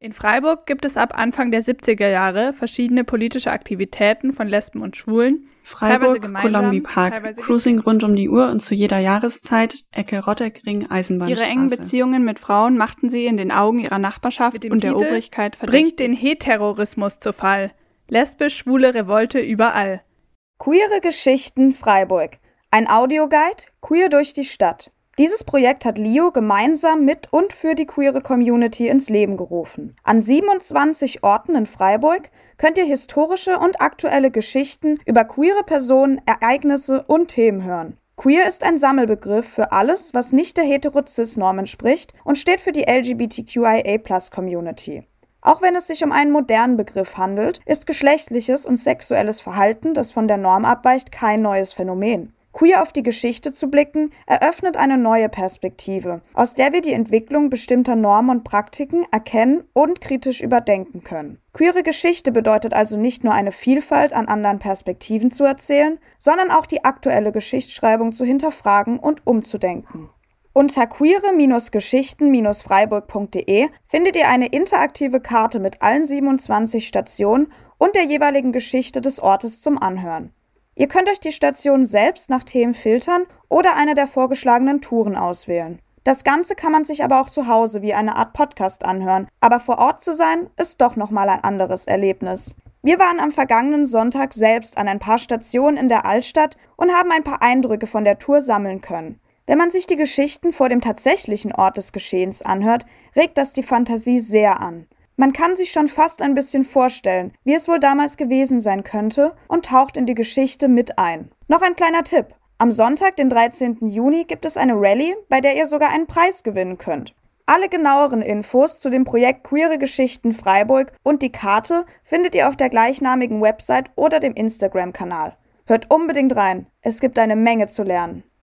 In Freiburg gibt es ab Anfang der 70er Jahre verschiedene politische Aktivitäten von Lesben und Schwulen. Freiburg, Columbia Park, Cruising rund um die Uhr und zu jeder Jahreszeit, Ecke Rotteckring, Eisenbahnstraße. Ihre engen Beziehungen mit Frauen machten sie in den Augen ihrer Nachbarschaft und der Titel Obrigkeit verdächtig. Bringt den Heterorismus zu Fall. Lesbisch-schwule Revolte überall. Queere Geschichten Freiburg. Ein Audioguide, queer durch die Stadt. Dieses Projekt hat Leo gemeinsam mit und für die queere Community ins Leben gerufen. An 27 Orten in Freiburg könnt ihr historische und aktuelle Geschichten über queere Personen, Ereignisse und Themen hören. Queer ist ein Sammelbegriff für alles, was nicht der Hetero-Cis-Norm entspricht und steht für die LGBTQIA-Plus-Community. Auch wenn es sich um einen modernen Begriff handelt, ist geschlechtliches und sexuelles Verhalten, das von der Norm abweicht, kein neues Phänomen. Queer auf die Geschichte zu blicken, eröffnet eine neue Perspektive, aus der wir die Entwicklung bestimmter Normen und Praktiken erkennen und kritisch überdenken können. Queere Geschichte bedeutet also nicht nur eine Vielfalt an anderen Perspektiven zu erzählen, sondern auch die aktuelle Geschichtsschreibung zu hinterfragen und umzudenken. Unter queere-geschichten-freiburg.de findet ihr eine interaktive Karte mit allen 27 Stationen und der jeweiligen Geschichte des Ortes zum Anhören. Ihr könnt euch die Station selbst nach Themen filtern oder eine der vorgeschlagenen Touren auswählen. Das Ganze kann man sich aber auch zu Hause wie eine Art Podcast anhören, aber vor Ort zu sein ist doch nochmal ein anderes Erlebnis. Wir waren am vergangenen Sonntag selbst an ein paar Stationen in der Altstadt und haben ein paar Eindrücke von der Tour sammeln können. Wenn man sich die Geschichten vor dem tatsächlichen Ort des Geschehens anhört, regt das die Fantasie sehr an. Man kann sich schon fast ein bisschen vorstellen, wie es wohl damals gewesen sein könnte und taucht in die Geschichte mit ein. Noch ein kleiner Tipp. Am Sonntag, den 13. Juni, gibt es eine Rallye, bei der ihr sogar einen Preis gewinnen könnt. Alle genaueren Infos zu dem Projekt Queere Geschichten Freiburg und die Karte findet ihr auf der gleichnamigen Website oder dem Instagram-Kanal. Hört unbedingt rein, es gibt eine Menge zu lernen.